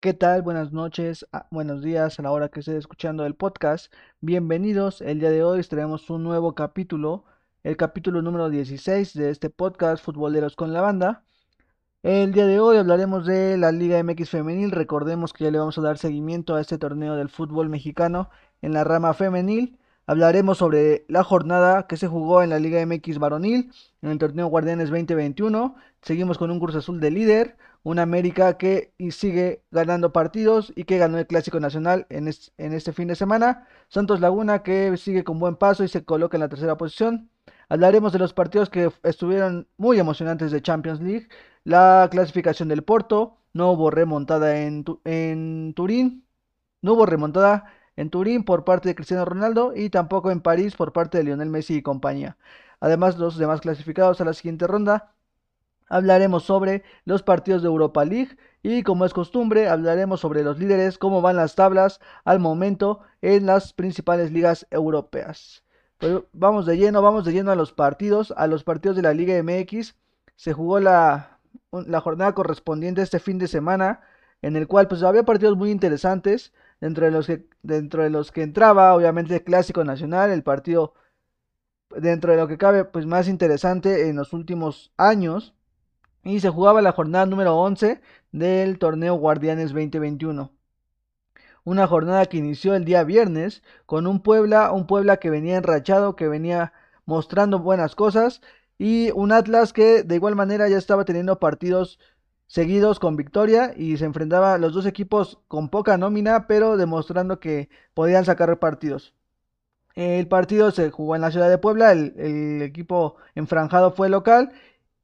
¿Qué tal? Buenas noches, ah, buenos días a la hora que esté escuchando el podcast. Bienvenidos. El día de hoy traemos un nuevo capítulo, el capítulo número 16 de este podcast Futboleros con la Banda. El día de hoy hablaremos de la Liga MX femenil. Recordemos que ya le vamos a dar seguimiento a este torneo del fútbol mexicano en la rama femenil. Hablaremos sobre la jornada que se jugó en la Liga MX varonil, en el torneo Guardianes 2021. Seguimos con un Cruz Azul de líder, un América que sigue ganando partidos y que ganó el Clásico Nacional en, este fin de semana. Santos Laguna que sigue con buen paso y se coloca en la tercera posición. Hablaremos de los partidos que estuvieron muy emocionantes de Champions League, la clasificación del Porto, no hubo remontada en Turín, no hubo remontada en Turín por parte de Cristiano Ronaldo y tampoco en París por parte de Lionel Messi y compañía. Además, los demás clasificados a la siguiente ronda hablaremos sobre los partidos de Europa League y como es costumbre hablaremos sobre los líderes, cómo van las tablas al momento en las principales ligas europeas. Vamos de lleno, vamos de lleno a los partidos, a los partidos de la Liga MX. Se jugó la, la jornada correspondiente este fin de semana en el cual pues había partidos muy interesantes dentro de los que dentro de los que entraba obviamente clásico nacional el partido dentro de lo que cabe pues más interesante en los últimos años y se jugaba la jornada número 11 del torneo Guardianes 2021 una jornada que inició el día viernes con un Puebla un Puebla que venía enrachado que venía mostrando buenas cosas y un Atlas que de igual manera ya estaba teniendo partidos seguidos con victoria y se enfrentaba los dos equipos con poca nómina, pero demostrando que podían sacar partidos. El partido se jugó en la ciudad de Puebla, el, equipo enfranjado fue local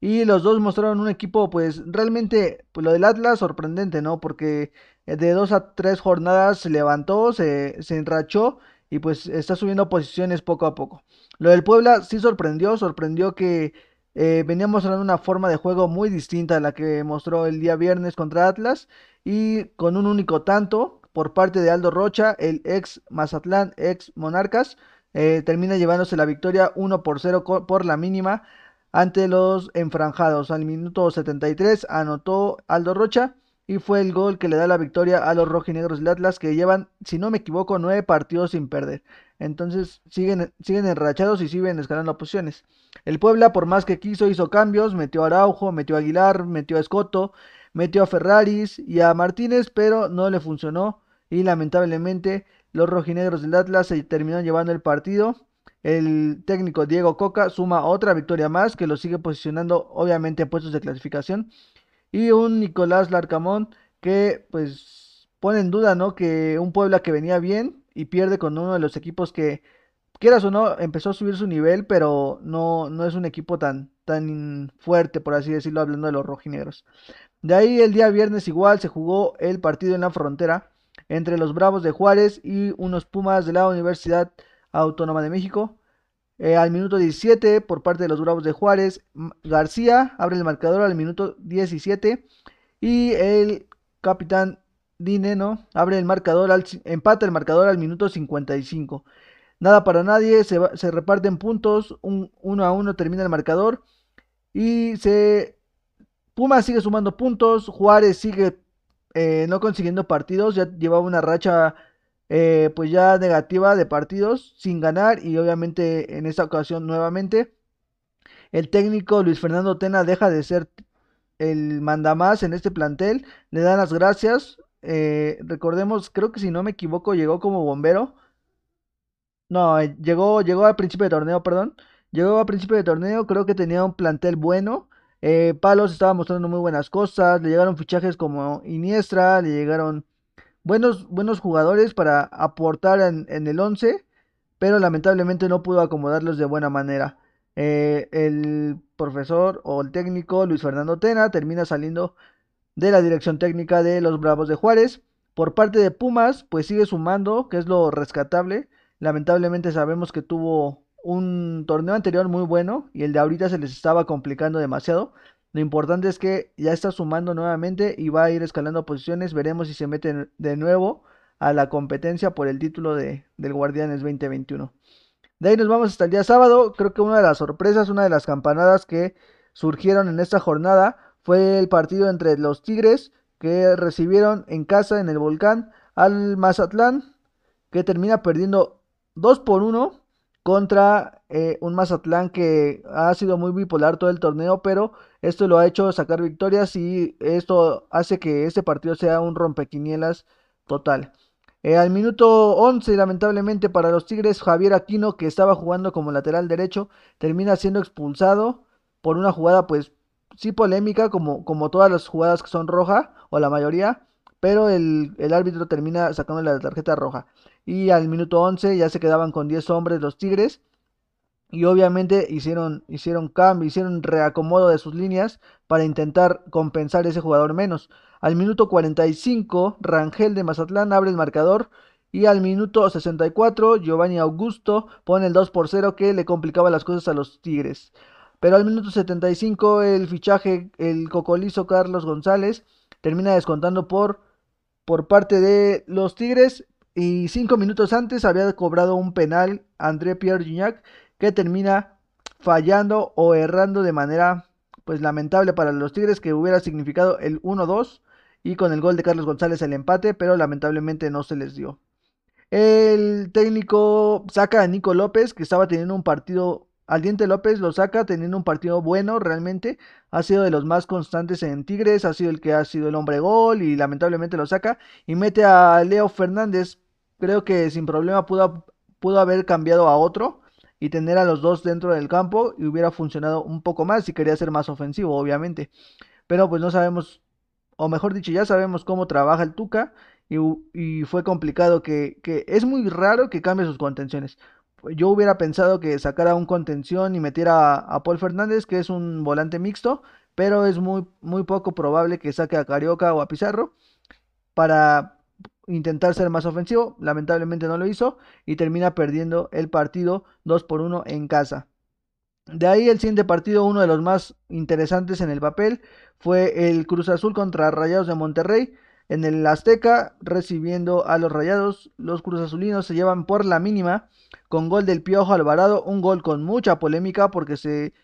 y los dos mostraron un equipo pues realmente, pues lo del Atlas sorprendente, ¿no? Porque de dos a tres jornadas se levantó, se, se enrachó y pues está subiendo posiciones poco a poco. Lo del Puebla sí sorprendió, sorprendió que eh, venía mostrando una forma de juego muy distinta a la que mostró el día viernes contra Atlas y con un único tanto por parte de Aldo Rocha, el ex Mazatlán, ex Monarcas, eh, termina llevándose la victoria 1 por 0 por la mínima ante los enfranjados. Al minuto 73 anotó Aldo Rocha y fue el gol que le da la victoria a los rojinegros del Atlas que llevan, si no me equivoco, nueve partidos sin perder. Entonces siguen, siguen enrachados y siguen escalando posiciones. El Puebla, por más que quiso, hizo cambios, metió a Araujo, metió a Aguilar, metió a Escoto, metió a Ferraris y a Martínez, pero no le funcionó y lamentablemente los rojinegros del Atlas se terminaron llevando el partido. El técnico Diego Coca suma otra victoria más que lo sigue posicionando obviamente en puestos de clasificación y un Nicolás Larcamón que pues pone en duda, ¿no? Que un Puebla que venía bien y pierde con uno de los equipos que, quieras o no, empezó a subir su nivel, pero no, no es un equipo tan, tan fuerte, por así decirlo, hablando de los rojinegros. De ahí el día viernes igual se jugó el partido en la frontera entre los Bravos de Juárez y unos Pumas de la Universidad Autónoma de México. Eh, al minuto 17 por parte de los Bravos de Juárez. García abre el marcador al minuto 17. Y el capitán Dineno abre el marcador, al, empata el marcador al minuto 55. Nada para nadie, se, reparten puntos, un, uno a uno termina el marcador. Y se... Puma sigue sumando puntos, Juárez sigue eh, no consiguiendo partidos, ya llevaba una racha eh, pues ya negativa de partidos sin ganar y obviamente en esta ocasión nuevamente el técnico Luis Fernando Tena deja de ser el mandamás en este plantel, le dan las gracias, eh, recordemos, creo que si no me equivoco llegó como bombero, no, eh, llegó, llegó al principio de torneo, perdón, llegó al principio de torneo, creo que tenía un plantel bueno, Palos estaba mostrando muy buenas cosas, le llegaron fichajes como Iniestra, le llegaron buenos, buenos jugadores para aportar en, el 11, pero lamentablemente no pudo acomodarlos de buena manera. Eh, el profesor o el técnico Luis Fernando Tena termina saliendo de la dirección técnica de los Bravos de Juárez. Por parte de Pumas, pues sigue sumando, que es lo rescatable. Lamentablemente sabemos que tuvo un torneo anterior muy bueno y el de ahorita se les estaba complicando demasiado. Lo importante es que ya está sumando nuevamente y va a ir escalando posiciones. Veremos si se mete de nuevo a la competencia por el título de, del Guardianes 2021. De ahí nos vamos hasta el día sábado. Creo que una de las sorpresas, una de las campanadas que surgieron en esta jornada fue el partido entre los Tigres que recibieron en casa en el volcán al Mazatlán, que termina perdiendo 2 por 1 contra eh, un Mazatlán que ha sido muy bipolar todo el torneo, pero esto lo ha hecho sacar victorias y esto hace que este partido sea un rompequinielas total. Eh, al minuto 11, lamentablemente para los Tigres, Javier Aquino, que estaba jugando como lateral derecho, termina siendo expulsado por una jugada, pues sí polémica, como, como todas las jugadas que son roja, o la mayoría, pero el, el árbitro termina sacando la tarjeta roja. Y al minuto 11 ya se quedaban con 10 hombres los Tigres. Y obviamente hicieron, hicieron cambio, hicieron reacomodo de sus líneas para intentar compensar ese jugador menos. Al minuto 45, Rangel de Mazatlán abre el marcador. Y al minuto 64, Giovanni Augusto pone el 2 por 0 que le complicaba las cosas a los Tigres. Pero al minuto 75, el fichaje, el cocolizo Carlos González, termina descontando por, por parte de los Tigres. Y cinco minutos antes había cobrado un penal André Pierre Gignac que termina fallando o errando de manera pues lamentable para los Tigres que hubiera significado el 1-2 y con el gol de Carlos González el empate, pero lamentablemente no se les dio. El técnico saca a Nico López, que estaba teniendo un partido, al diente López lo saca teniendo un partido bueno realmente, ha sido de los más constantes en Tigres, ha sido el que ha sido el hombre gol y lamentablemente lo saca y mete a Leo Fernández, creo que sin problema pudo, pudo haber cambiado a otro y tener a los dos dentro del campo y hubiera funcionado un poco más si quería ser más ofensivo, obviamente. Pero pues no sabemos o mejor dicho, ya sabemos cómo trabaja el Tuca y, fue complicado que, es muy raro que cambie sus contenciones. Yo hubiera pensado que sacara un contención y metiera a, Paul Fernández, que es un volante mixto, pero es muy, muy poco probable que saque a Carioca o a Pizarro para intentar ser más ofensivo. Lamentablemente no lo hizo y termina perdiendo el partido 2 por 1 en casa. De ahí el siguiente partido, uno de los más interesantes en el papel, fue el Cruz Azul contra Rayados de Monterrey. En el Azteca, recibiendo a los Rayados, los Cruz Azulinos se llevan por la mínima con gol del Piojo Alvarado, un gol con mucha polémica porque se,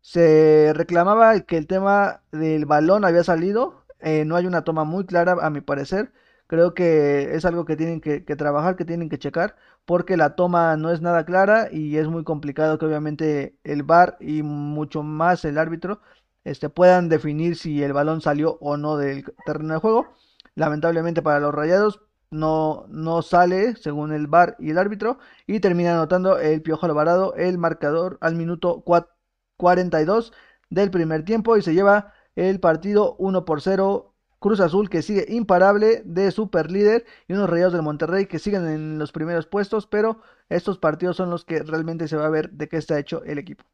se reclamaba que el tema del balón había salido. Eh, no hay una toma muy clara, a mi parecer. Creo que es algo que tienen que, trabajar, que tienen que checar, porque la toma no es nada clara y es muy complicado que obviamente el VAR y mucho más el árbitro este, puedan definir si el balón salió o no del terreno de juego. Lamentablemente para los rayados no, no sale según el VAR y el árbitro y termina anotando el Piojo Alvarado el marcador al minuto 42 del primer tiempo y se lleva el partido 1 por 0 Cruz Azul que sigue imparable de super líder y unos Rayados del Monterrey que siguen en los primeros puestos, pero estos partidos son los que realmente se va a ver de qué está hecho el equipo.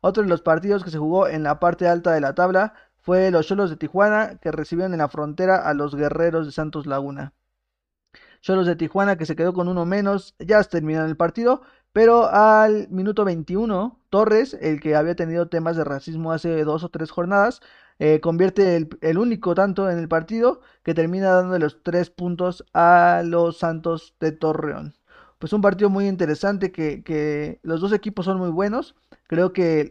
Otro de los partidos que se jugó en la parte alta de la tabla fue los Cholos de Tijuana que recibieron en la frontera a los Guerreros de Santos Laguna. Cholos de Tijuana que se quedó con uno menos, ya terminaron el partido, pero al minuto 21, Torres, el que había tenido temas de racismo hace dos o tres jornadas, eh, convierte el, único tanto en el partido que termina dando los tres puntos a los Santos de Torreón. Pues un partido muy interesante que, los dos equipos son muy buenos. Creo que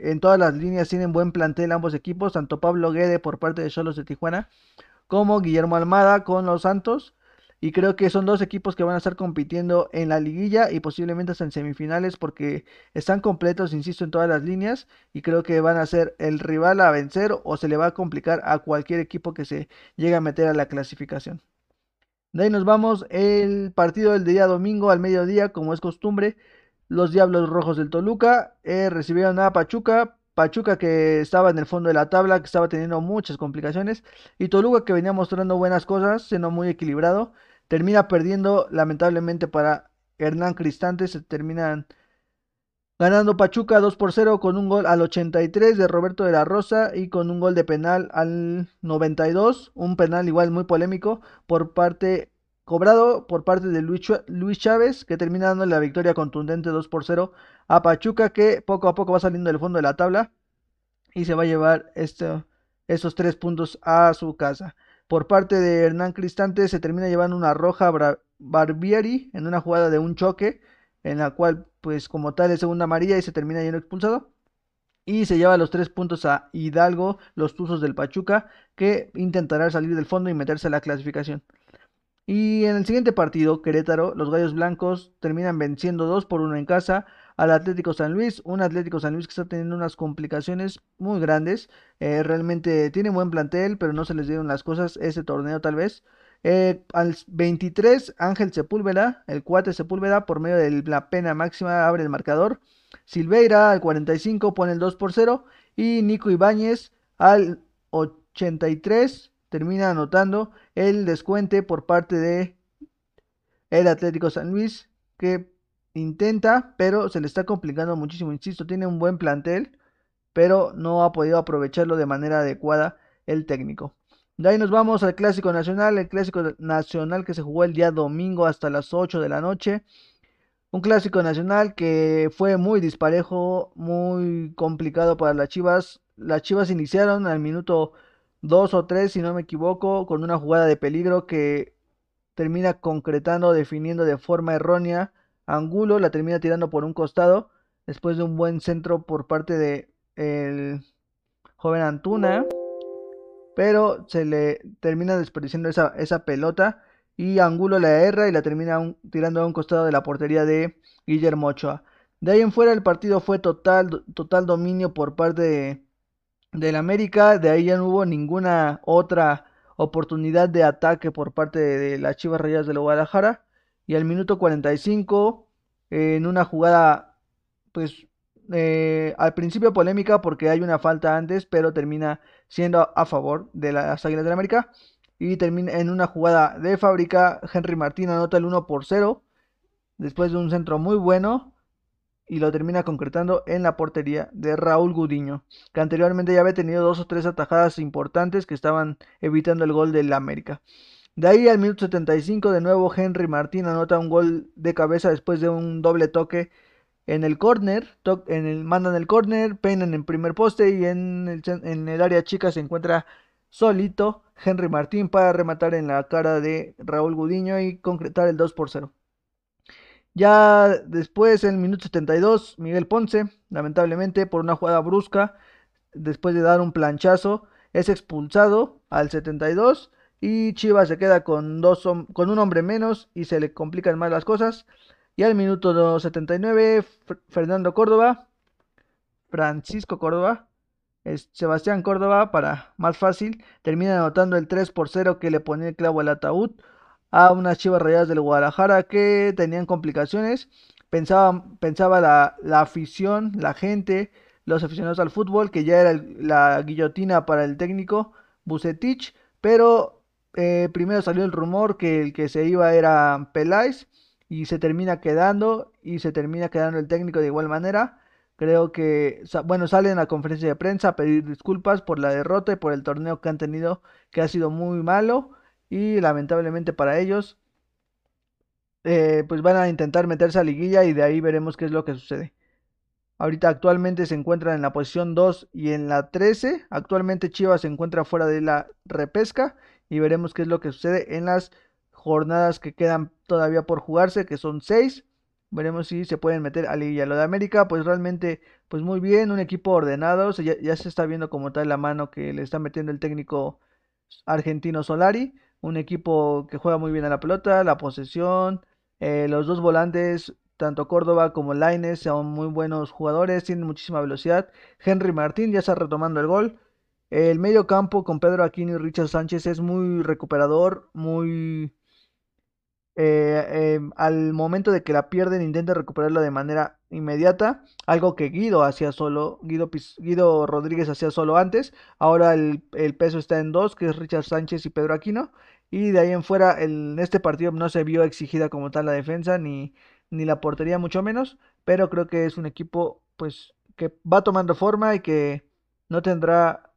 en todas las líneas tienen buen plantel ambos equipos, tanto Pablo Guede por parte de Cholos de Tijuana como Guillermo Almada con los Santos. Y creo que son dos equipos que van a estar compitiendo en la liguilla y posiblemente hasta en semifinales porque están completos, insisto, en todas las líneas. Y creo que van a ser el rival a vencer o se le va a complicar a cualquier equipo que se llegue a meter a la clasificación. De ahí nos vamos el partido del día domingo al mediodía, como es costumbre. Los Diablos Rojos del Toluca eh, recibieron a Pachuca. Pachuca que estaba en el fondo de la tabla, que estaba teniendo muchas complicaciones. Y Toluca que venía mostrando buenas cosas, siendo muy equilibrado. Termina perdiendo, lamentablemente, para Hernán Cristante. Se terminan ganando Pachuca 2 por 0 con un gol al 83 de Roberto de la Rosa y con un gol de penal al 92. Un penal igual muy polémico por parte cobrado por parte de Luis Chávez, que termina dando la victoria contundente 2 por 0 a Pachuca, que poco a poco va saliendo del fondo de la tabla y se va a llevar este, estos tres puntos a su casa por parte de Hernán Cristante se termina llevando una roja Barbieri en una jugada de un choque en la cual pues como tal es segunda amarilla y se termina yendo expulsado. y se lleva los tres puntos a Hidalgo, los Tuzos del Pachuca, que intentará salir del fondo y meterse a la clasificación. Y en el siguiente partido, Querétaro, los Gallos Blancos terminan venciendo 2 por 1 en casa al Atlético San Luis, un Atlético San Luis que está teniendo unas complicaciones muy grandes, eh, realmente tiene buen plantel, pero no se les dieron las cosas ese torneo tal vez. Eh, al 23, Ángel Sepúlveda, el cuate Sepúlveda, por medio de la pena máxima, abre el marcador. Silveira al 45 pone el 2 por 0. Y Nico Ibáñez al 83 termina anotando el descuente por parte de el Atlético San Luis que intenta, pero se le está complicando muchísimo. Insisto, tiene un buen plantel, pero no ha podido aprovecharlo de manera adecuada el técnico. De ahí nos vamos al Clásico Nacional, el Clásico Nacional que se jugó el día domingo hasta las 8 de la noche. Un Clásico Nacional que fue muy disparejo, muy complicado para las Chivas. Las Chivas iniciaron al minuto 2 o 3, si no me equivoco, con una jugada de peligro que termina concretando, definiendo de forma errónea. Angulo la termina tirando por un costado, después de un buen centro por parte de el joven Antuna pero se le termina desperdiciando esa, esa pelota y Angulo la erra y la termina tirando a un costado de la portería de Guillermo Ochoa. De ahí en fuera el partido fue total, total dominio por parte de, del América, de ahí ya no hubo ninguna otra oportunidad de ataque por parte de, las Chivas Rayas de Guadalajara y al minuto 45 en una jugada pues eh, al principio polémica porque hay una falta antes, pero termina siendo a favor de las Águilas de América. Y termina en una jugada de fábrica. Henry Martín anota el 1 por 0. Después de un centro muy bueno. Y lo termina concretando en la portería de Raúl Gudiño. Que anteriormente ya había tenido dos o tres atajadas importantes que estaban evitando el gol del América. De ahí al minuto 75 de nuevo Henry Martín anota un gol de cabeza después de un doble toque en el corner, en el, mandan el corner, peinan en primer poste y en el, en el área chica se encuentra solito Henry Martín para rematar en la cara de Raúl Gudiño y concretar el 2 por 0. Ya después, en el minuto 72, Miguel Ponce, lamentablemente por una jugada brusca, después de dar un planchazo, es expulsado al 72 y Chivas se queda con, dos, con un hombre menos y se le complican más las cosas. Y al minuto 79, Fernando Córdoba, Francisco Córdoba, Sebastián Córdoba, para más fácil, termina anotando el 3 por 0 que le ponía el clavo al ataúd a unas chivas rayadas del Guadalajara que tenían complicaciones. Pensaba, pensaba la, afición, la gente, los aficionados al fútbol, que ya era la guillotina para el técnico Bucetich, pero eh, primero salió el rumor que el que se iba era Peláez y se termina quedando y se termina quedando el técnico de igual manera. Creo que, bueno, salen a conferencia de prensa a pedir disculpas por la derrota y por el torneo que han tenido, que ha sido muy malo y lamentablemente para ellos, eh, pues van a intentar meterse a liguilla y de ahí veremos qué es lo que sucede. Ahorita actualmente se encuentran en la posición 2 y en la 13. Actualmente Chivas se encuentra fuera de la repesca y veremos qué es lo que sucede en las jornadas que quedan todavía por jugarse, que son seis. Veremos si se pueden meter a Liga. Lo de América, pues realmente, pues muy bien, un equipo ordenado. ya, se está viendo como tal la mano que le está metiendo el técnico argentino Solari. Un equipo que juega muy bien a la pelota, la posesión. Eh, los dos volantes, tanto Córdoba como Laines, son muy buenos jugadores, tienen muchísima velocidad. Henry Martín ya está retomando el gol. El medio campo con Pedro Aquino y Richard Sánchez es muy recuperador, muy eh, em, al momento de que la pierden intenta recuperarla de manera inmediata, algo que Guido hacía solo, Guido, Guido Rodríguez hacía solo antes, ahora el, peso está en dos, que es Richard Sánchez y Pedro Aquino, y de ahí en fuera en este partido no se vio exigida como tal la defensa, ni, ni la portería mucho menos, pero creo que es un equipo pues que va tomando forma y que no tendrá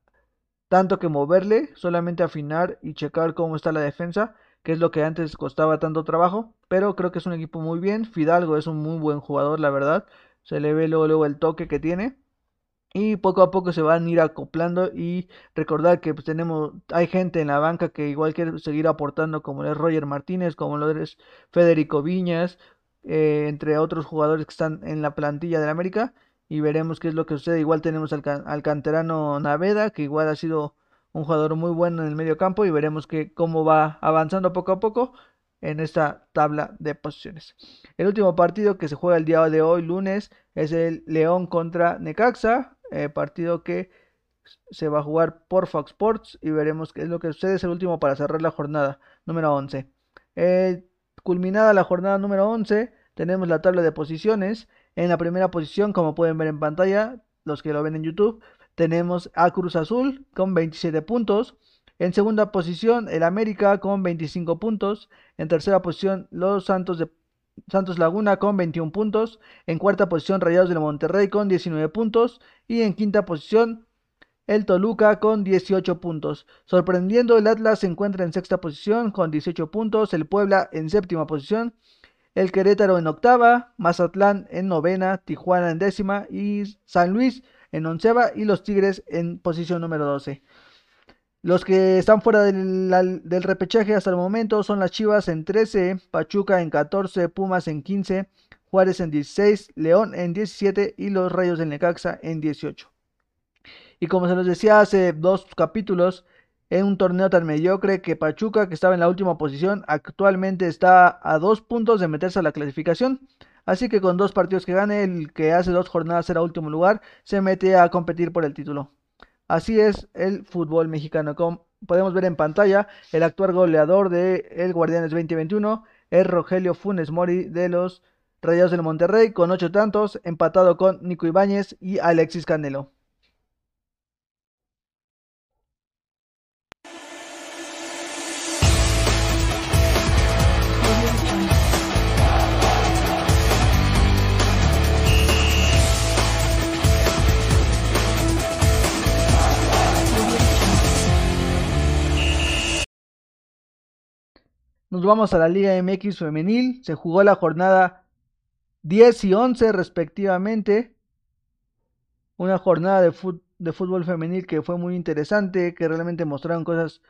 tanto que moverle, solamente afinar y checar cómo está la defensa que es lo que antes costaba tanto trabajo, pero creo que es un equipo muy bien. Fidalgo es un muy buen jugador, la verdad. Se le ve luego, luego el toque que tiene. Y poco a poco se van a ir acoplando y recordar que pues, tenemos, hay gente en la banca que igual quiere seguir aportando, como es Roger Martínez, como lo es Federico Viñas, eh, entre otros jugadores que están en la plantilla del América. y veremos qué es lo que sucede. Igual tenemos al, canterano Naveda, que igual ha sido un jugador muy bueno en el medio campo y veremos que cómo va avanzando poco a poco en esta tabla de posiciones. El último partido que se juega el día de hoy, lunes, es el León contra Necaxa, eh, partido que se va a jugar por Fox Sports y veremos qué es lo que sucede. Es el último para cerrar la jornada número 11. Eh, culminada la jornada número 11, tenemos la tabla de posiciones. En la primera posición, como pueden ver en pantalla, los que lo ven en YouTube, tenemos a Cruz Azul con 27 puntos. En segunda posición, el América con 25 puntos. En tercera posición, los Santos de Santos Laguna con 21 puntos. En cuarta posición, Rayados de Monterrey con 19 puntos. Y en quinta posición, el Toluca con 18 puntos. Sorprendiendo, el Atlas se encuentra en sexta posición con 18 puntos. El Puebla en séptima posición. El Querétaro en octava. Mazatlán en novena. Tijuana en décima. Y San Luis en onceva. Y los Tigres en posición número 12. Los que están fuera del, repechaje hasta el momento son las Chivas en 13, Pachuca en 14, Pumas en 15, Juárez en 16, León en 17 y los Rayos del Necaxa en 18. Y como se los decía hace dos capítulos, en un torneo tan mediocre que Pachuca, que estaba en la última posición, actualmente está a dos puntos de meterse a la clasificación. Así que con dos partidos que gane, el que hace dos jornadas será último lugar, se mete a competir por el título. Así es el fútbol mexicano. Como podemos ver en pantalla, el actual goleador de el Guardianes 2021 es Rogelio Funes Mori de los Rayados del Monterrey con ocho tantos, empatado con Nico Ibáñez y Alexis Canelo. Nos vamos a la Liga MX femenil. Se jugó la jornada 10 y 11 respectivamente. Una jornada de, fútbol femenil que fue muy interesante, que realmente mostraron cosas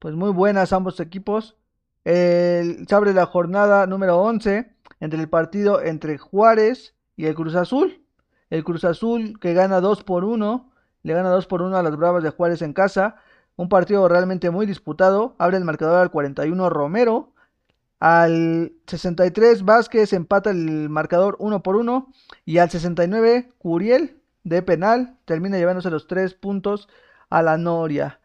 pues muy buenas ambos equipos. se abre la jornada número 11 entre el partido entre Juárez y el Cruz Azul. El Cruz Azul que gana 2 por 1, le gana 2 por 1 a las Bravas de Juárez en casa. Un partido realmente muy disputado. Abre el marcador al 41 Romero. Al 63 Vázquez empata el marcador 1 por 1. Y al 69 Curiel de penal termina llevándose los 3 puntos a la Noria.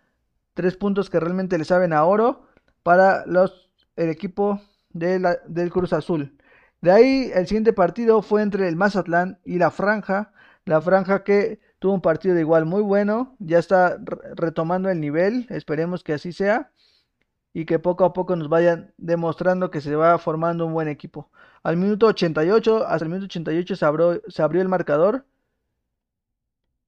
3 puntos que realmente le saben a oro para los, el equipo del Cruz Azul. De ahí el siguiente partido fue entre el Mazatlán y la Franja. La Franja que Tuvo un partido de igual muy bueno, ya está retomando el nivel, esperemos que así sea y que poco a poco nos vayan demostrando que se va formando un buen equipo. Al minuto 88, hasta el minuto 88 se abrió, se abrió el marcador.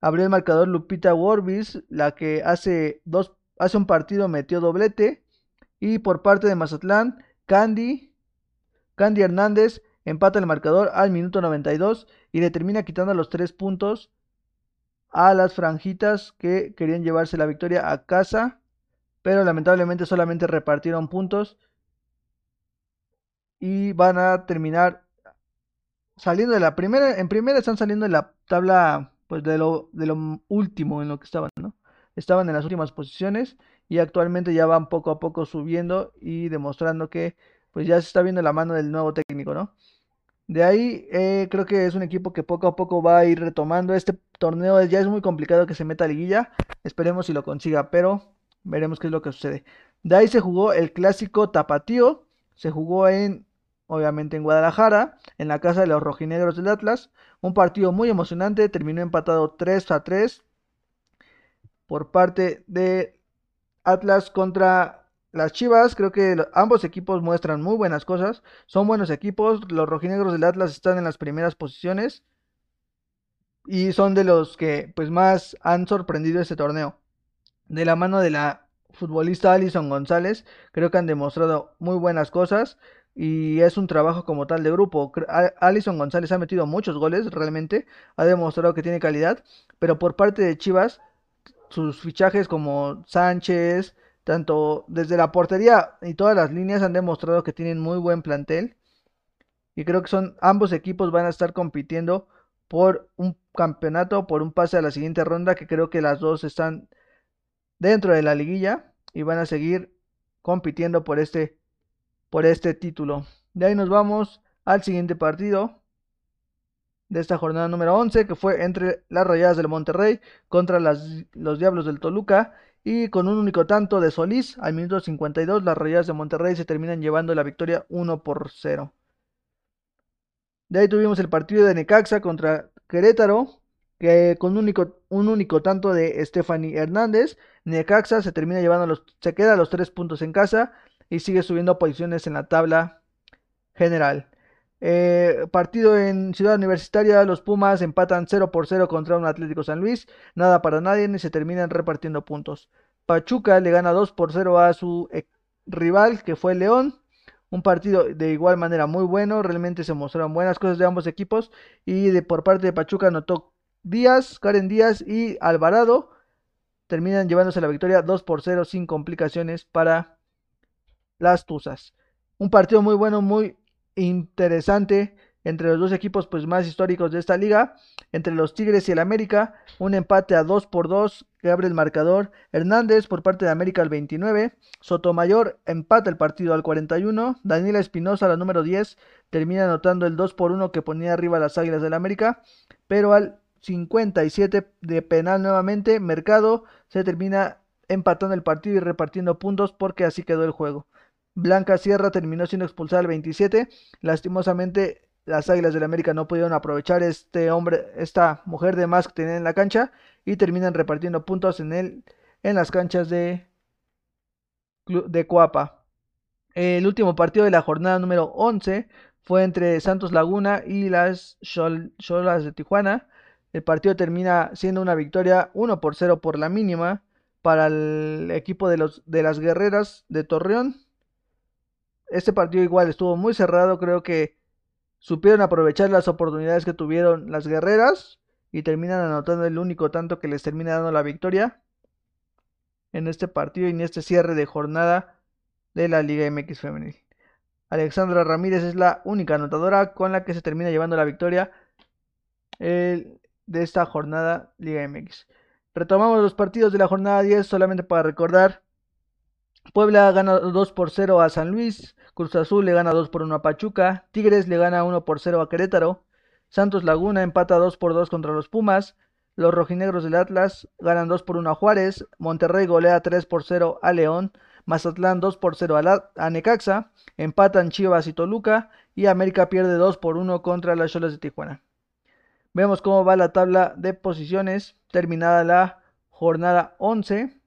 Abrió el marcador Lupita Worbis, la que hace, dos, hace un partido metió doblete. Y por parte de Mazatlán, Candy, Candy Hernández empata el marcador al minuto 92 y le termina quitando los tres puntos a las franjitas que querían llevarse la victoria a casa, pero lamentablemente solamente repartieron puntos y van a terminar saliendo de la primera, en primera están saliendo de la tabla pues de lo, de lo último en lo que estaban. Estaban en las últimas posiciones y actualmente ya van poco a poco subiendo y demostrando que pues ya se está viendo la mano del nuevo técnico, ¿no? De ahí eh, creo que es un equipo que poco a poco va a ir retomando. Este torneo ya es muy complicado que se meta a liguilla. Esperemos si lo consiga, pero veremos qué es lo que sucede. De ahí se jugó el clásico tapatío. Se jugó en, obviamente en Guadalajara, en la casa de los rojinegros del Atlas. Un partido muy emocionante. Terminó empatado 3 a 3 por parte de Atlas contra las Chivas, creo que ambos equipos muestran muy buenas cosas. Son buenos equipos. Los rojinegros del Atlas están en las primeras posiciones. Y son de los que pues más han sorprendido este torneo. De la mano de la futbolista Alison González, creo que han demostrado muy buenas cosas. Y es un trabajo como tal de grupo. Alison González ha metido muchos goles realmente. Ha demostrado que tiene calidad. Pero por parte de Chivas, sus fichajes como Sánchez, tanto desde la portería y todas las líneas han demostrado que tienen muy buen plantel. Y creo que son ambos equipos van a estar compitiendo por un campeonato, por un pase a la siguiente ronda, que creo que las dos están dentro de la liguilla y van a seguir compitiendo por este, por este título. De ahí nos vamos al siguiente partido de esta jornada número 11, que fue entre las Rayadas del Monterrey contra los Diablos del Toluca. Y con un único tanto de Solís, al minuto 52, las Rayadas de Monterrey se terminan llevando la victoria 1 por 0. De ahí tuvimos el partido de Necaxa contra Querétaro, que con un único, un único tanto de Stephanie Hernández, Necaxa se termina llevando los, se queda los tres puntos en casa y sigue subiendo posiciones en la tabla general. Eh, partido en Ciudad Universitaria, los Pumas empatan 0 por 0 contra un Atlético San Luis, nada para nadie y se terminan repartiendo puntos. Pachuca le gana 2 por 0 a su rival que fue León. Un partido de igual manera muy bueno, realmente se mostraron buenas cosas de ambos equipos y de por parte de Pachuca anotó Díaz, Karen Díaz y Alvarado terminan llevándose la victoria 2 por 0 sin complicaciones para las Tuzas. Un partido muy bueno, muy interesante entre los dos equipos pues, más históricos de esta liga, entre los Tigres y el América, un empate a 2 por 2 que abre el marcador. Hernández por parte de América al 29, Sotomayor empata el partido al 41, Daniela Espinosa la número 10 termina anotando el 2 por 1 que ponía arriba las Águilas del América, pero al 57 de penal nuevamente, Mercado se termina empatando el partido y repartiendo puntos porque así quedó el juego. Blanca Sierra terminó siendo expulsada al 27. Lastimosamente, las Águilas del América no pudieron aprovechar este hombre, esta mujer de más que tenían en la cancha y terminan repartiendo puntos en, el, en las canchas de, de Coapa. El último partido de la jornada número 11 fue entre Santos Laguna y las Cholas de Tijuana. El partido termina siendo una victoria 1 por 0 por la mínima para el equipo de, los, de las Guerreras de Torreón. Este partido igual estuvo muy cerrado, creo que supieron aprovechar las oportunidades que tuvieron las guerreras y terminan anotando el único tanto que les termina dando la victoria en este partido y en este cierre de jornada de la Liga MX Femenil. Alexandra Ramírez es la única anotadora con la que se termina llevando la victoria de esta jornada Liga MX. Retomamos los partidos de la jornada 10 solamente para recordar Puebla gana 2 por 0 a San Luis, Cruz Azul le gana 2 por 1 a Pachuca, Tigres le gana 1 por 0 a Querétaro, Santos Laguna empata 2 por 2 contra los Pumas, los rojinegros del Atlas ganan 2 por 1 a Juárez, Monterrey golea 3 por 0 a León, Mazatlán 2 por 0 a, Necaxa, empatan Chivas y Toluca y América pierde 2 por 1 contra las Cholas de Tijuana. Vemos cómo va la tabla de posiciones terminada la jornada 11.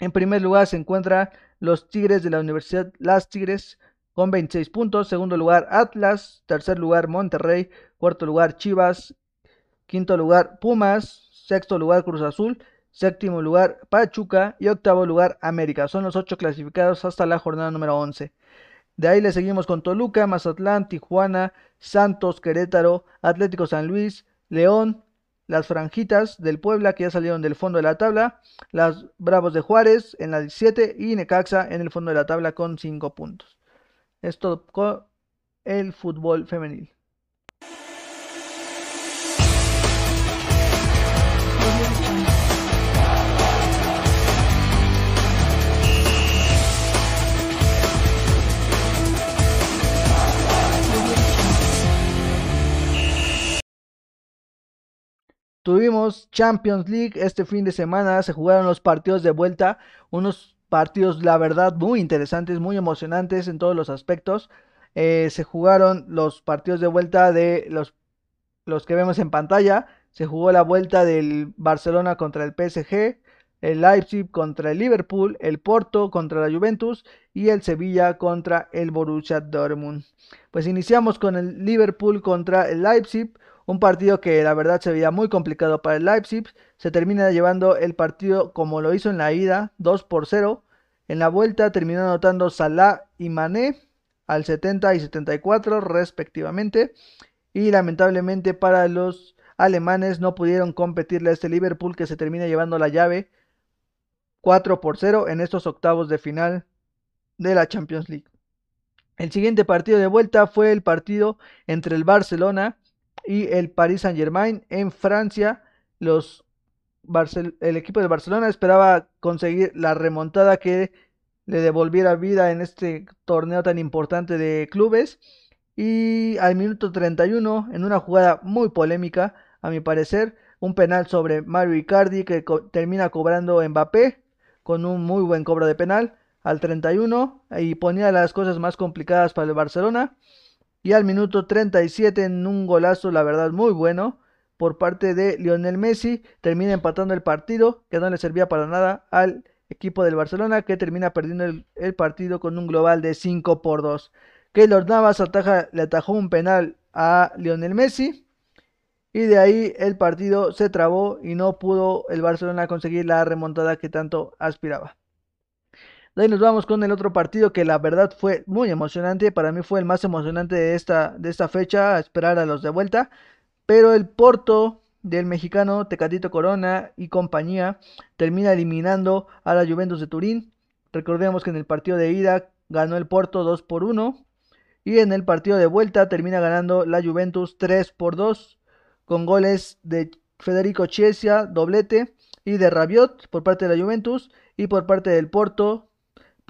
En primer lugar se encuentran los Tigres de la Universidad Las Tigres con 26 puntos. Segundo lugar Atlas. Tercer lugar Monterrey. Cuarto lugar Chivas. Quinto lugar Pumas. Sexto lugar Cruz Azul. Séptimo lugar Pachuca. Y octavo lugar América. Son los ocho clasificados hasta la jornada número 11. De ahí le seguimos con Toluca, Mazatlán, Tijuana, Santos, Querétaro, Atlético San Luis, León, las Franjitas del Puebla que ya salieron del fondo de la tabla, las Bravos de Juárez en la 17 y Necaxa en el fondo de la tabla con 5 puntos. Esto con el fútbol femenil. Tuvimos Champions League este fin de semana, se jugaron los partidos de vuelta, unos partidos la verdad muy interesantes, muy emocionantes en todos los aspectos. Eh, se jugaron los partidos de vuelta de los, los que vemos en pantalla, se jugó la vuelta del Barcelona contra el PSG, el Leipzig contra el Liverpool, el Porto contra la Juventus y el Sevilla contra el Borussia Dortmund. Pues iniciamos con el Liverpool contra el Leipzig, un partido que la verdad se veía muy complicado para el Leipzig. Se termina llevando el partido como lo hizo en la ida, 2 por 0. En la vuelta terminó anotando Salah y Mané al 70 y 74 respectivamente. Y lamentablemente para los alemanes no pudieron competirle a este Liverpool que se termina llevando la llave 4 por 0 en estos octavos de final de la Champions League. El siguiente partido de vuelta fue el partido entre el Barcelona y el Paris Saint Germain en Francia. Los el equipo de Barcelona esperaba conseguir la remontada que le devolviera vida en este torneo tan importante de clubes. Y al minuto 31, en una jugada muy polémica, a mi parecer, un penal sobre Mario Icardi que termina cobrando Mbappé con un muy buen cobro de penal al 31 y ponía las cosas más complicadas para el Barcelona. Y al minuto 37 en un golazo, la verdad, muy bueno por parte de Lionel Messi, termina empatando el partido, que no le servía para nada al equipo del Barcelona, que termina perdiendo el, partido con un global de 5 por 2. Keylor Navas le atajó un penal a Lionel Messi. Y de ahí el partido se trabó y no pudo el Barcelona conseguir la remontada que tanto aspiraba. De ahí nos vamos con el otro partido que la verdad fue muy emocionante. Para mí fue el más emocionante de esta, de esta fecha, a esperar a los de vuelta. Pero el Porto del mexicano Tecatito Corona y compañía termina eliminando a la Juventus de Turín. Recordemos que en el partido de ida ganó el Porto 2 por 1 y en el partido de vuelta termina ganando la Juventus 3 por 2 con goles de Federico Chiesa, doblete, y de Rabiot por parte de la Juventus y por parte del Porto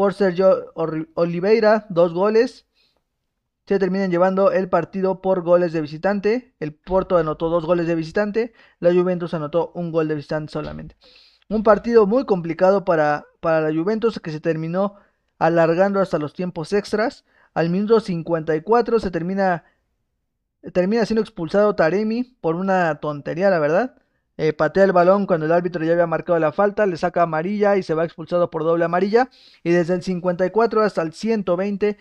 por Sergio Oliveira, dos goles. Se terminan llevando el partido por goles de visitante. El Porto anotó dos goles de visitante. La Juventus anotó un gol de visitante solamente. Un partido muy complicado para, para la Juventus que se terminó alargando hasta los tiempos extras. Al minuto 54 se termina, termina siendo expulsado Taremi por una tontería, la verdad. Eh, patea el balón cuando el árbitro ya había marcado la falta, le saca amarilla y se va expulsado por doble amarilla. Y desde el 54 hasta el 120,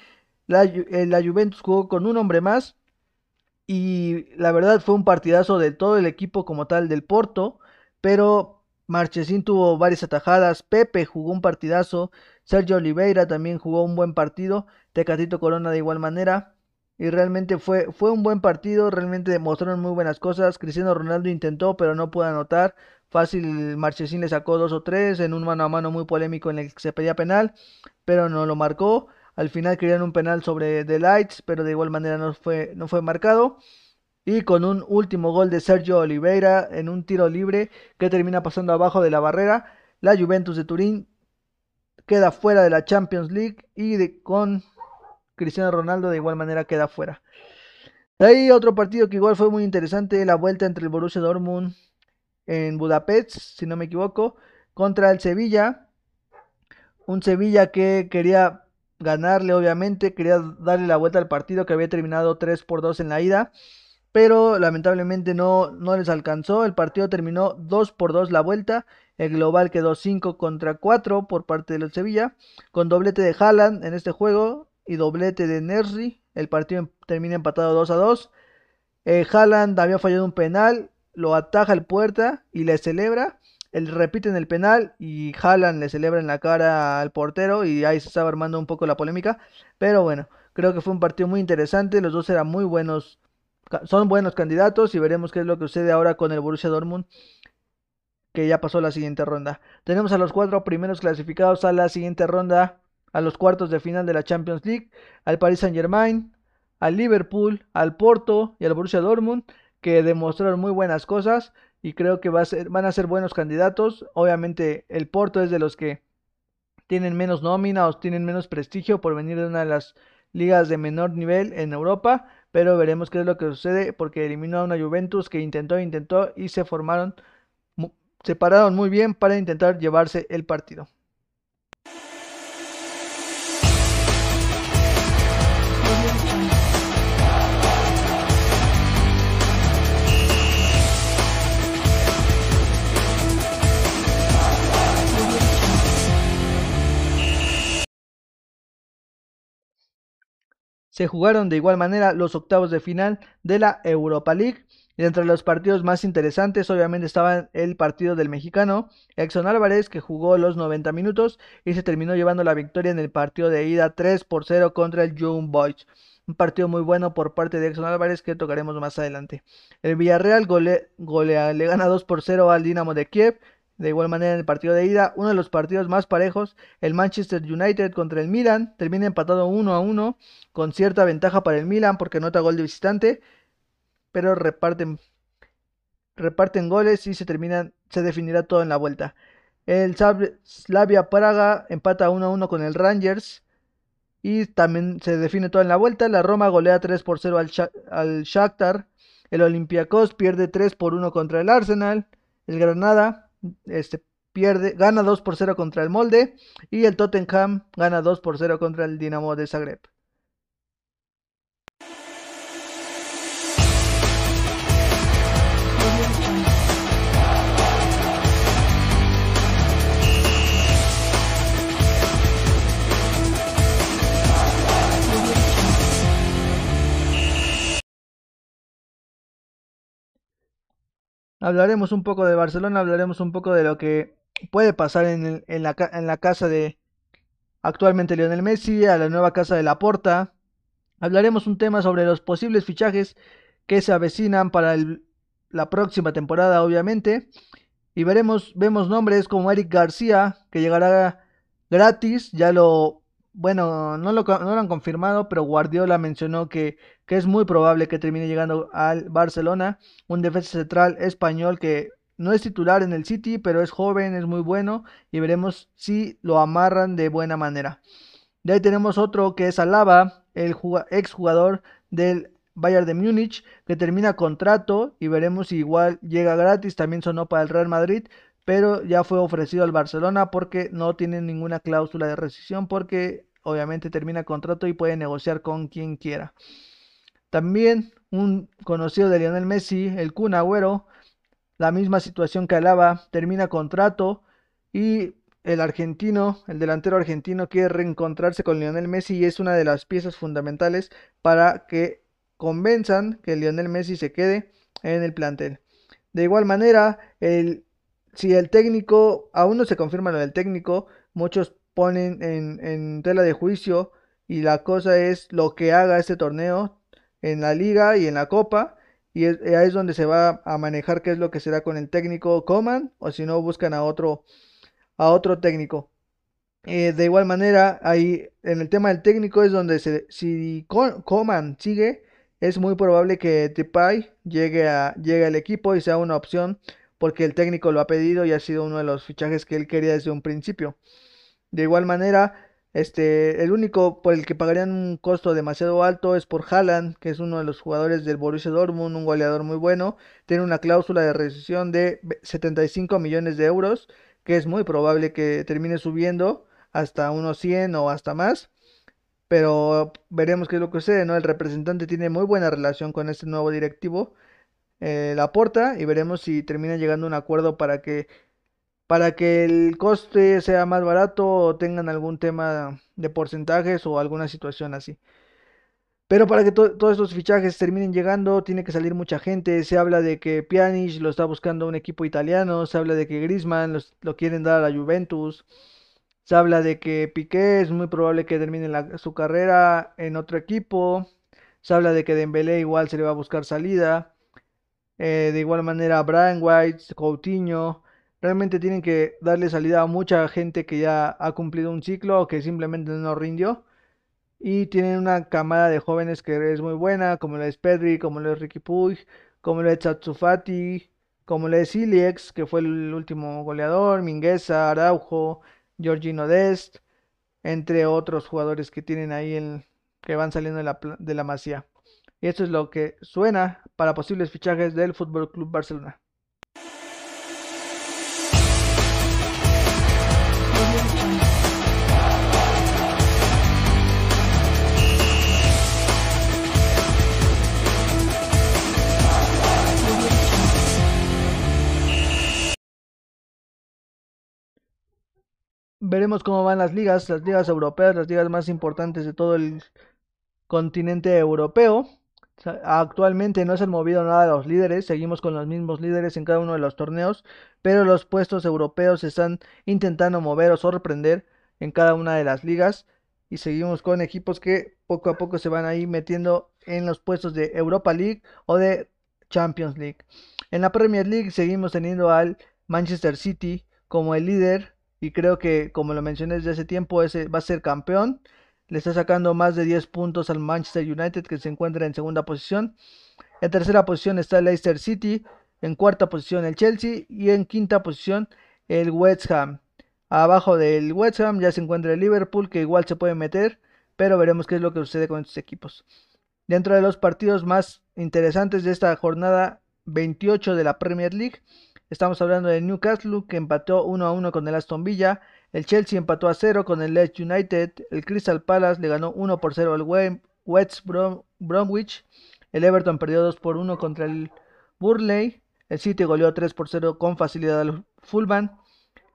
la, eh, la Juventus jugó con un hombre más. Y la verdad fue un partidazo de todo el equipo como tal del Porto. Pero Marchesín tuvo varias atajadas, Pepe jugó un partidazo, Sergio Oliveira también jugó un buen partido, Tecatito Corona de igual manera y realmente fue, fue un buen partido, realmente demostraron muy buenas cosas. Cristiano Ronaldo intentó, pero no pudo anotar. Fácil, Marchesín le sacó dos o tres en un mano a mano muy polémico en el que se pedía penal, pero no lo marcó. Al final querían un penal sobre The Lights, pero de igual manera no fue, no fue marcado. Y con un último gol de Sergio Oliveira en un tiro libre que termina pasando abajo de la barrera, la Juventus de Turín queda fuera de la Champions League y con Cristiano Ronaldo de igual manera queda fuera. Hay otro partido que igual fue muy interesante, la vuelta entre el Borussia Dortmund en Budapest, si no me equivoco, contra el Sevilla. Un Sevilla que quería ganarle, obviamente, quería darle la vuelta al partido que había terminado 3 por 2 en la ida, pero lamentablemente no, no les alcanzó. El partido terminó 2 por 2 la vuelta. El global quedó 5 contra 4 por parte del Sevilla, con doblete de Haaland en este juego y doblete de Nerri. El partido em, termina empatado 2 a 2. Eh, Haaland había fallado un penal, lo ataja el puerta y le celebra. Él repite en el penal y Haaland le celebra en la cara al portero y ahí se estaba armando un poco la polémica. Pero bueno, creo que fue un partido muy interesante. Los dos eran muy buenos, son buenos candidatos y veremos qué es lo que sucede ahora con el Borussia Dortmund que ya pasó la siguiente ronda. Tenemos a los cuatro primeros clasificados a la siguiente ronda a los cuartos de final de la Champions League, al Paris Saint Germain, al Liverpool, al Porto y al Borussia Dortmund, que demostraron muy buenas cosas y creo que va a ser, van a ser buenos candidatos. Obviamente el Porto es de los que tienen menos nómina o tienen menos prestigio por venir de una de las ligas de menor nivel en Europa, pero veremos qué es lo que sucede porque eliminó a una Juventus que intentó, intentó y se formaron, se pararon muy bien para intentar llevarse el partido. Se jugaron de igual manera los octavos de final de la Europa League. Y entre los partidos más interesantes, obviamente estaba el partido del mexicano Exxon Álvarez, que jugó los 90 minutos y se terminó llevando la victoria en el partido de ida 3 por 0 contra el Young Boys. Un partido muy bueno por parte de Exxon Álvarez que tocaremos más adelante. El Villarreal le gana 2 por 0 al Dinamo de Kiev. De igual manera en el partido de ida, uno de los partidos más parejos, el Manchester United contra el Milan, termina empatado 1 a 1 con cierta ventaja para el Milan porque nota gol de visitante. pero reparten, reparten goles y se, terminan, se definirá todo en la vuelta. El Slavia Praga empata 1 a 1 con el Rangers y también se define todo en la vuelta. La Roma golea 3 por 0 al, al Shakhtar. El Olympiacos pierde 3 por 1 contra el Arsenal. El Granada este, pierde, gana 2 por 0 contra el Molde. Y el Tottenham gana 2 por 0 contra el Dinamo de Zagreb. Hablaremos un poco de Barcelona, hablaremos un poco de lo que puede pasar en, la, en la, casa de actualmente Lionel Messi, a la nueva casa de Laporta. Hablaremos un tema sobre los posibles fichajes que se avecinan para la próxima temporada, obviamente. Y veremos, vemos nombres como Eric García, que llegará gratis, ya lo bueno, no lo, no lo han confirmado, pero Guardiola mencionó que, que, es muy probable que termine llegando al Barcelona, un defensa central español que no es titular en el City, pero es joven, es muy bueno y veremos si lo amarran de buena manera. De ahí tenemos otro que es Alaba, el ex jugador del Bayern de Múnich, que termina contrato y veremos si igual llega gratis, también sonó para el Real Madrid, pero ya fue ofrecido al Barcelona porque no tiene ninguna cláusula de rescisión porque obviamente termina contrato y puede negociar con quien quiera. También un conocido de Lionel Messi, el Kun Agüero, la misma situación que Alaba, termina contrato y el argentino, el delantero argentino quiere reencontrarse con Lionel Messi y es una de las piezas fundamentales para que convenzan que Lionel Messi se quede en el plantel. De igual manera, el si el técnico, aún no se confirma lo del técnico, muchos ponen en, tela de juicio y la cosa es lo que haga este torneo en la liga y en la copa y ahí es donde se va a manejar qué es lo que será con el técnico Coman o si no buscan a otro a otro técnico. Eh, de igual manera, ahí en el tema del técnico es donde se, si Coman sigue, es muy probable que Depay llegue, a, llegue al equipo y sea una opción porque el técnico lo ha pedido y ha sido uno de los fichajes que él quería desde un principio. De igual manera, este, el único por el que pagarían un costo demasiado alto es por Haaland, que es uno de los jugadores del Borussia Dortmund, un goleador muy bueno. Tiene una cláusula de rescisión de 75 millones de euros, que es muy probable que termine subiendo hasta unos 100 o hasta más. Pero veremos qué es lo que sucede, ¿no? El representante tiene muy buena relación con este nuevo directivo eh, la aporta y veremos si termina llegando a un acuerdo para que para que el coste sea más barato o tengan algún tema de porcentajes o alguna situación así. Pero para que todos estos fichajes terminen llegando, tiene que salir mucha gente. Se habla de que Pjanic lo está buscando un equipo italiano. Se habla de que Griezmann lo quieren dar a la Juventus. Se habla de que Piqué es muy probable que termine su carrera en otro equipo. Se habla de que Dembélé igual se le va a buscar salida. Eh, de igual manera, Brian White, Coutinho, realmente tienen que darle salida a mucha gente que ya ha cumplido un ciclo o que simplemente no rindió. Y tienen una camada de jóvenes que es muy buena, como lo es Pedri, como lo es Ricky Puig, como lo es Tatsufati, como lo es Iliex, que fue el último goleador, Mingueza, Araujo, Georgino Dest, entre otros jugadores que tienen ahí el, que van saliendo de la, de la masía. Y esto es lo que suena para posibles fichajes del Fútbol Club Barcelona. Veremos cómo van las ligas, las ligas europeas, las ligas más importantes de todo el continente europeo. Actualmente no se han movido nada los líderes, seguimos con los mismos líderes en cada uno de los torneos, pero los puestos europeos se están intentando mover o sorprender en cada una de las ligas y seguimos con equipos que poco a poco se van ahí metiendo en los puestos de Europa League o de Champions League. En la Premier League seguimos teniendo al Manchester City como el líder y creo que como lo mencioné desde hace tiempo ese va a ser campeón le está sacando más de 10 puntos al Manchester United que se encuentra en segunda posición. En tercera posición está el Leicester City, en cuarta posición el Chelsea y en quinta posición el West Ham. Abajo del West Ham ya se encuentra el Liverpool que igual se puede meter, pero veremos qué es lo que sucede con estos equipos. Dentro de los partidos más interesantes de esta jornada 28 de la Premier League, estamos hablando de Newcastle que empató 1 a 1 con el Aston Villa, el Chelsea empató a 0 con el Leeds United, el Crystal Palace le ganó 1 por 0 al West Bromwich, el Everton perdió 2 por 1 contra el Burley, el City goleó 3 por 0 con facilidad al Fulham,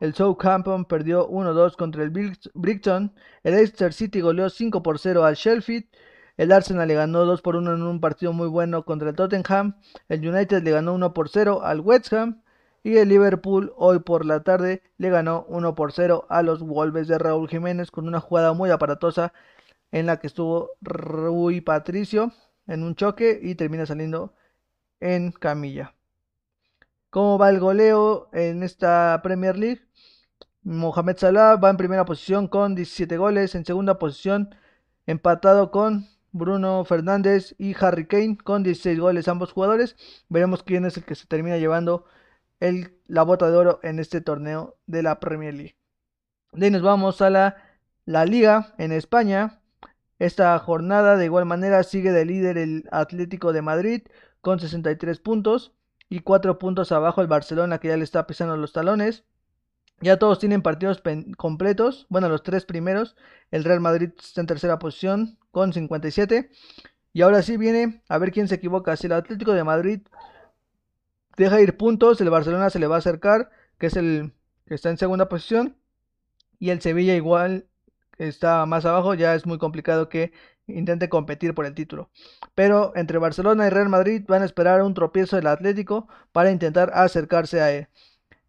el Southampton perdió 1-2 contra el Brighton. El Leicester City goleó 5 por 0 al Sheffield. El Arsenal le ganó 2 por 1 en un partido muy bueno contra el Tottenham. El United le ganó 1 por 0 al West Ham. Y el Liverpool hoy por la tarde le ganó 1 por 0 a los Wolves de Raúl Jiménez con una jugada muy aparatosa en la que estuvo Rui Patricio en un choque y termina saliendo en camilla. ¿Cómo va el goleo en esta Premier League? Mohamed Salah va en primera posición con 17 goles, en segunda posición empatado con Bruno Fernández y Harry Kane con 16 goles ambos jugadores. Veremos quién es el que se termina llevando el, la bota de oro en este torneo de la Premier League. De ahí nos vamos a la, la liga en España. Esta jornada de igual manera sigue de líder el Atlético de Madrid con 63 puntos y cuatro puntos abajo el Barcelona que ya le está pisando los talones. Ya todos tienen partidos completos. Bueno, los tres primeros. El Real Madrid está en tercera posición con 57. Y ahora sí viene a ver quién se equivoca. Si el Atlético de Madrid deja ir puntos, el Barcelona se le va a acercar, que es el que está en segunda posición. Y el Sevilla igual está más abajo. Ya es muy complicado que intente competir por el título. Pero entre Barcelona y Real Madrid van a esperar un tropiezo del Atlético para intentar acercarse a él.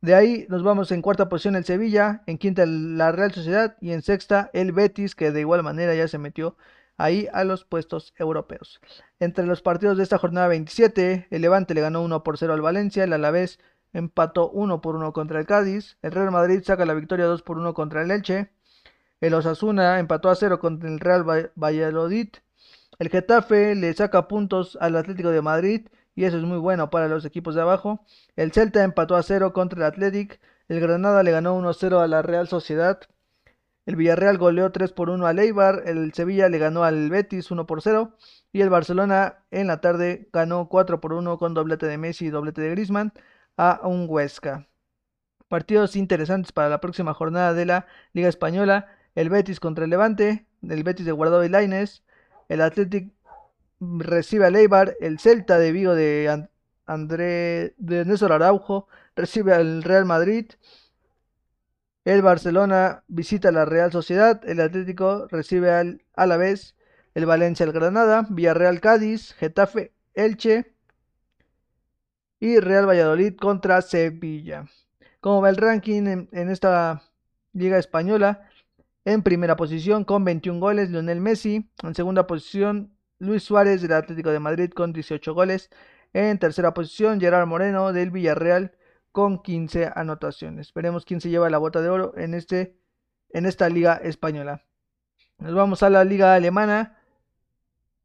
De ahí nos vamos en cuarta posición el Sevilla, en quinta la Real Sociedad y en sexta el Betis, que de igual manera ya se metió ahí a los puestos europeos. Entre los partidos de esta jornada 27, el Levante le ganó 1 por 0 al Valencia, el Alavés empató 1 por 1 contra el Cádiz, el Real Madrid saca la victoria 2 por 1 contra el Elche, el Osasuna empató a cero contra el Real Valladolid. El Getafe le saca puntos al Atlético de Madrid y eso es muy bueno para los equipos de abajo. El Celta empató a cero contra el Athletic. El Granada le ganó 1-0 a la Real Sociedad. El Villarreal goleó 3 por 1 al Eibar. El Sevilla le ganó al Betis 1 por 0. Y el Barcelona en la tarde ganó 4 por 1 con doblete de Messi y doblete de Griezmann a un Huesca. Partidos interesantes para la próxima jornada de la Liga Española el Betis contra el Levante, el Betis de Guardado y Laines, el Athletic recibe al Eibar, el Celta de Vigo de André de Araujo recibe al Real Madrid, el Barcelona visita la Real Sociedad, el Atlético recibe al Alavés, el Valencia al Granada, Villarreal Cádiz, Getafe Elche y Real Valladolid contra Sevilla. Como va el ranking en esta liga española? En primera posición con 21 goles, Lionel Messi. En segunda posición, Luis Suárez del Atlético de Madrid con 18 goles. En tercera posición, Gerard Moreno del Villarreal con 15 anotaciones. Veremos quién se lleva la bota de oro en, este, en esta liga española. Nos vamos a la liga alemana.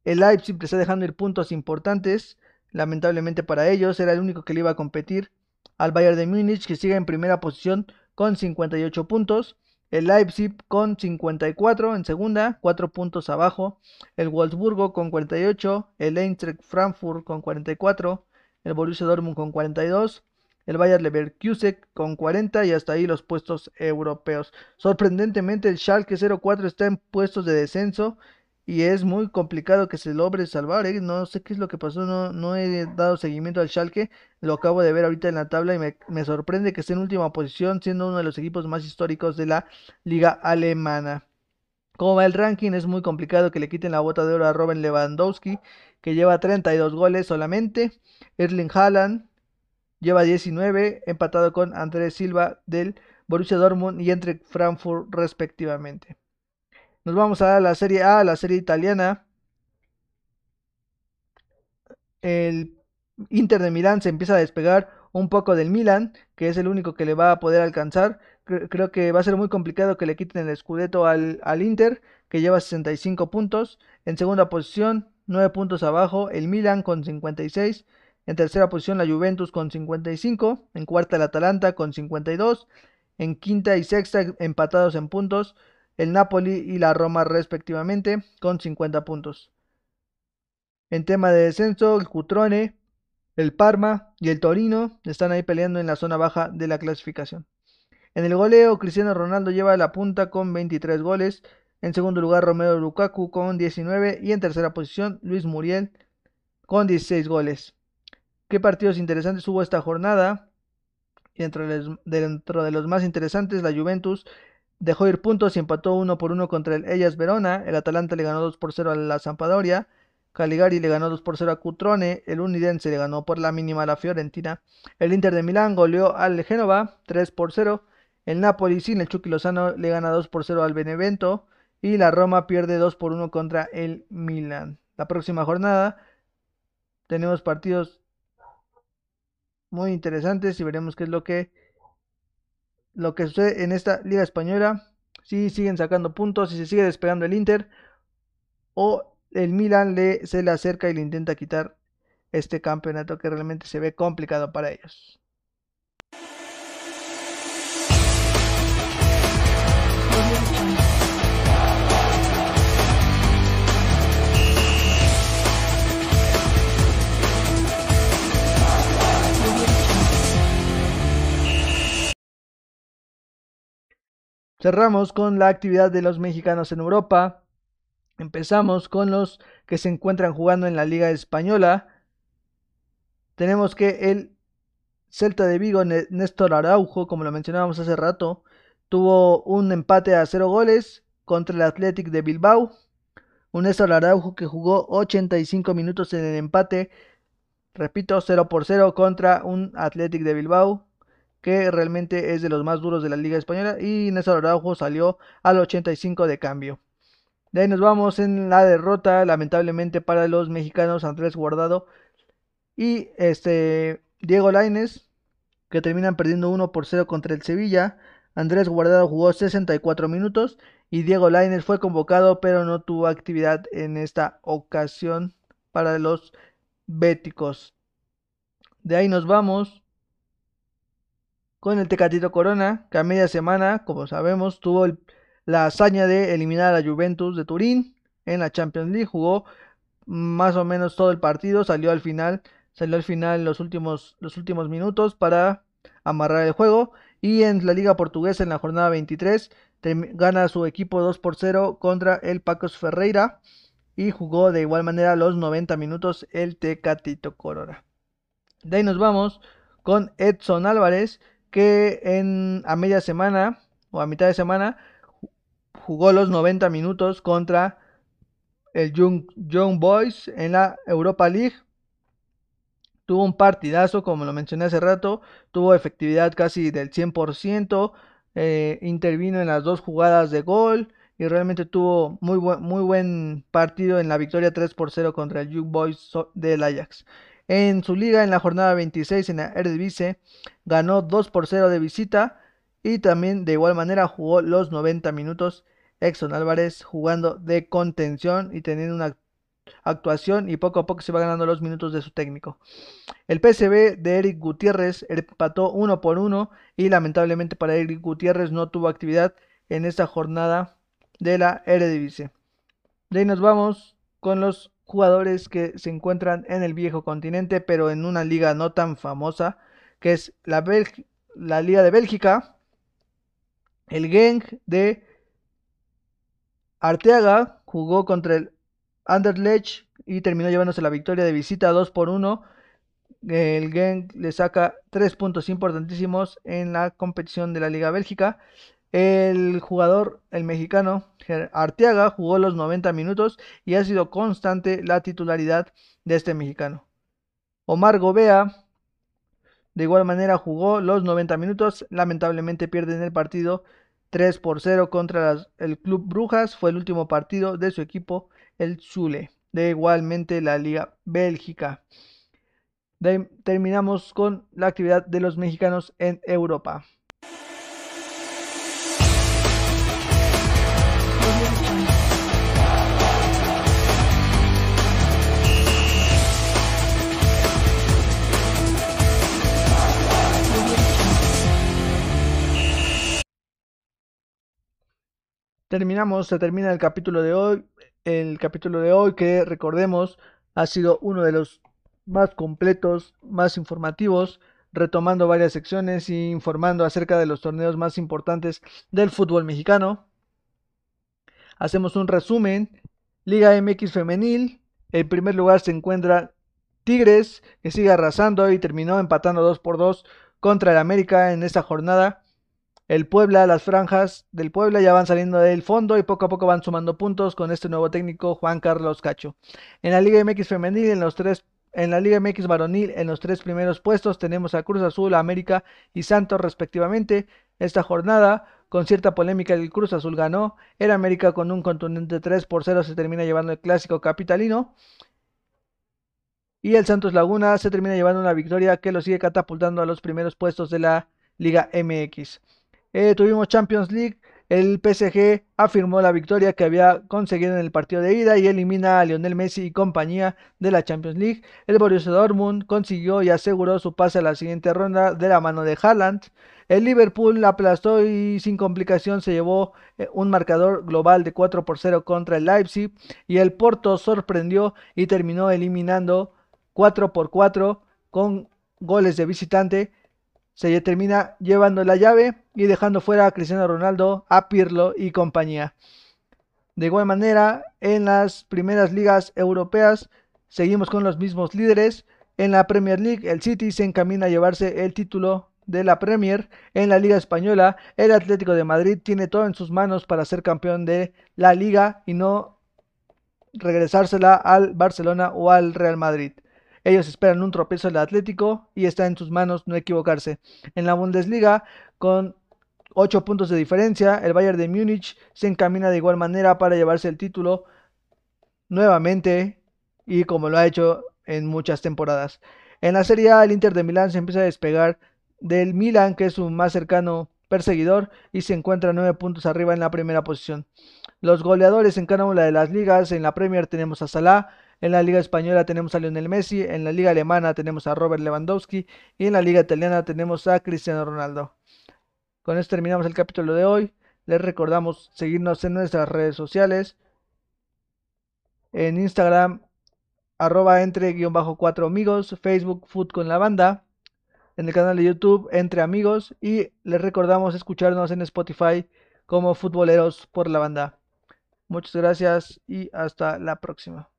El Leipzig está dejando ir puntos importantes. Lamentablemente para ellos, era el único que le iba a competir al Bayern de Múnich, que sigue en primera posición con 58 puntos. El Leipzig con 54 en segunda, 4 puntos abajo. El Wolfsburgo con 48. El Eintracht Frankfurt con 44. El Borussia Dortmund con 42. El Bayer Leverkusen con 40 y hasta ahí los puestos europeos. Sorprendentemente el Schalke 04 está en puestos de descenso y es muy complicado que se logre salvar. ¿eh? No sé qué es lo que pasó, no, no he dado seguimiento al Schalke, lo acabo de ver ahorita en la tabla y me, sorprende que esté en última posición, siendo uno de los equipos más históricos de la liga alemana. Como va el ranking, es muy complicado que le quiten la bota de oro a Robin Lewandowski, que lleva 32 goles solamente. Erling Haaland lleva 19, empatado con Andrés Silva del Borussia Dortmund y entre Frankfurt respectivamente. Nos vamos a la Serie A, la serie italiana. El Inter de Milán se empieza a despegar un poco del Milan, que es el único que le va a poder alcanzar. Creo que va a ser muy complicado que le quiten el Scudetto al, al Inter, que lleva 65 puntos. En segunda posición, 9 puntos abajo el Milan con 56. En tercera posición la Juventus con 55. En cuarta el Atalanta con 52. En quinta y sexta empatados en puntos el Napoli y la Roma respectivamente con 50 puntos. En tema de descenso, el Cutrone, el Parma y el Torino están ahí peleando en la zona baja de la clasificación. En el goleo, Cristiano Ronaldo lleva la punta con 23 goles. En segundo lugar, Romero Lukaku con 19. Y en tercera posición, Luis Muriel con 16 goles. ¿Qué partidos interesantes hubo esta jornada? Dentro de, dentro de los más interesantes, la Juventus dejó ir puntos y empató uno por uno contra el Ellas Verona. El Atalanta le ganó 2 por 0 a la Zampadoria. Caligari le ganó 2 por 0 a Cutrone. El Unidense le ganó por la mínima a la Fiorentina. El Inter de Milán goleó al Génova 3 por 0. El Napoli sin el Chucky Lozano le gana 2 por 0 al Benevento. Y la Roma pierde 2 por 1 contra el Milan. La próxima jornada tenemos partidos muy interesantes y veremos qué es lo que lo que sucede en esta liga española. Si siguen sacando puntos, si se sigue despegando el Inter o el Milan le, se le acerca y le intenta quitar este campeonato que realmente se ve complicado para ellos. Cerramos con la actividad de los mexicanos en Europa. Empezamos con los que se encuentran jugando en la Liga Española. Tenemos que el Celta de Vigo, Néstor Araujo, como lo mencionábamos hace rato, tuvo un empate a cero goles contra el Athletic de Bilbao. Un Néstor Araujo que jugó 85 minutos en el empate, repito, 0 por 0 contra un Athletic de Bilbao que realmente es de los más duros de la Liga Española y Néstor Araujo salió al 85 de cambio. De ahí nos vamos en la derrota, lamentablemente para los mexicanos Andrés Guardado y este Diego Laines, que terminan perdiendo 1 por 0 contra el Sevilla. Andrés Guardado jugó 64 minutos y Diego Laines fue convocado, pero no tuvo actividad en esta ocasión para los béticos. De ahí nos vamos con el Tecatito Corona, que a media semana, como sabemos, tuvo la hazaña de eliminar a la Juventus de Turín en la Champions League, jugó más o menos todo el partido, salió al final, salió al final los últimos, los últimos minutos para amarrar el juego y en la Liga Portuguesa en la jornada 23 gana su equipo 2 por 0 contra el Pacos Ferreira y jugó de igual manera los 90 minutos el Tecatito Corona. De ahí nos vamos con Edson Álvarez que en, a media semana o a mitad de semana jugó los 90 minutos contra el Young, Boys en la Europa League. Tuvo un partidazo, como lo mencioné hace rato, tuvo efectividad casi del 100%, eh, intervino en las dos jugadas de gol y realmente tuvo muy muy buen partido en la victoria 3 por 0 contra el Young Boys del Ajax. En su liga, en la jornada 26 en la Eredivisie, ganó 2 por 0 de visita y también de igual manera jugó los 90 minutos. Exxon Álvarez jugando de contención y teniendo una actuación y poco a poco se va ganando los minutos de su técnico. El PSV de Eric Gutiérrez empató 1 por 1 y lamentablemente para Eric Gutiérrez no tuvo actividad en esta jornada de la Eredivisie. De ahí nos vamos con los jugadores que se encuentran en el viejo continente, pero en una liga no tan famosa, que es la, la Liga de Bélgica. El Genk de Arteaga jugó contra el Anderlecht y terminó llevándose la victoria de visita 2 por 1. El Genk le saca 3 puntos importantísimos en la competición de la Liga Bélgica. El jugador, el mexicano Arteaga, jugó los 90 minutos y ha sido constante la titularidad de este mexicano. Omar Gobea, de igual manera, jugó los 90 minutos. Lamentablemente pierden el partido 3 por 0 contra el Club Brujas. Fue el último partido de su equipo, el Zule. De igualmente la Liga Bélgica. terminamos con la actividad de los mexicanos en Europa. Terminamos, se termina el capítulo de hoy. El capítulo de hoy que recordemos ha sido uno de los más completos, más informativos, retomando varias secciones e informando acerca de los torneos más importantes del fútbol mexicano. Hacemos un resumen. Liga MX femenil. En primer lugar se encuentra Tigres, que sigue arrasando y terminó empatando 2 por 2 contra el América en esta jornada. El Puebla, las franjas del Puebla ya van saliendo del fondo y poco a poco van sumando puntos con este nuevo técnico Juan Carlos Cacho. En la Liga MX femenil, en los tres en la Liga MX varonil, en los tres primeros puestos tenemos a Cruz Azul, América y Santos respectivamente. Esta jornada, con cierta polémica, el Cruz Azul ganó. El América con un contundente 3 por 0 se termina llevando el clásico capitalino. Y el Santos Laguna se termina llevando una victoria que lo sigue catapultando a los primeros puestos de la Liga MX. Eh, tuvimos Champions League. El PSG afirmó la victoria que había conseguido en el partido de ida y elimina a Lionel Messi y compañía de la Champions League. El Borussia Dortmund consiguió y aseguró su pase a la siguiente ronda de la mano de Haaland. El Liverpool aplastó y sin complicación se llevó eh, un marcador global de 4 por 0 contra el Leipzig. Y el Porto sorprendió y terminó eliminando 4 por 4 con goles de visitante se termina llevando la llave y dejando fuera a Cristiano Ronaldo, a Pirlo y compañía. De igual manera, en las primeras ligas europeas seguimos con los mismos líderes. En la Premier League, el City se encamina a llevarse el título de la Premier. En la Liga Española, el Atlético de Madrid tiene todo en sus manos para ser campeón de la liga y no regresársela al Barcelona o al Real Madrid. Ellos esperan un tropiezo del Atlético y está en sus manos no equivocarse. En la Bundesliga, con 8 puntos de diferencia, el Bayern de Múnich se encamina de igual manera para llevarse el título nuevamente y como lo ha hecho en muchas temporadas. En la Serie A, el Inter de Milán se empieza a despegar del Milan, que es su más cercano perseguidor, y se encuentra 9 puntos arriba en la primera posición. Los goleadores en cada una de las ligas, en la Premier tenemos a Salah, en la Liga Española tenemos a Lionel Messi, en la Liga Alemana tenemos a Robert Lewandowski y en la Liga Italiana tenemos a Cristiano Ronaldo. Con esto terminamos el capítulo de hoy. Les recordamos seguirnos en nuestras redes sociales. En Instagram, arroba entre guion bajo cuatro amigos, Facebook Food con la banda, en el canal de YouTube Entre Amigos y les recordamos escucharnos en Spotify como Futboleros por la banda. Muchas gracias y hasta la próxima.